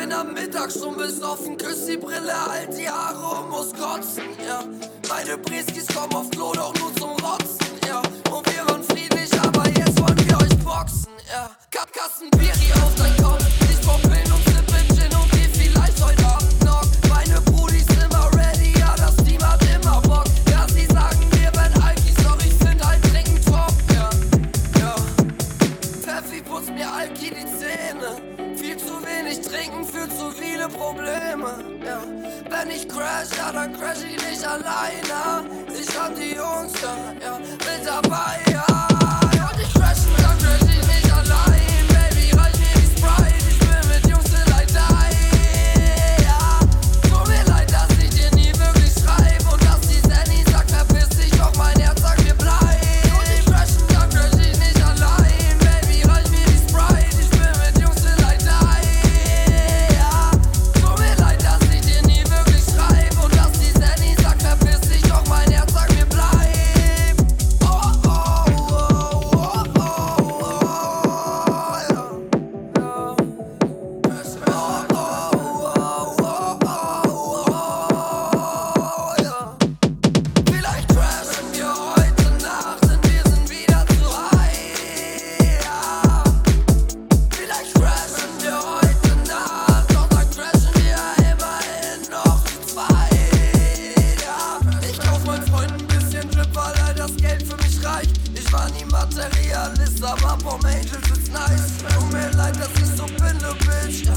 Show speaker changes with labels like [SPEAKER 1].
[SPEAKER 1] bin am Mittag schon besoffen, küss die Brille, halt die Haare und muss kotzen, ja. Meine Brieskis kommen auf Klo, doch nur zum Rotzen. Trinken führt zu viele Probleme. Ja. Wenn ich crash, ja, dann crash ich nicht alleine. Ich hab die Jungs da, ja, mit dabei, ja. weil all das Geld für mich reicht. Ich war nie Materialist, aber vom Angels ist nice. Tut mir leid, dass ich so bin, du Bitch.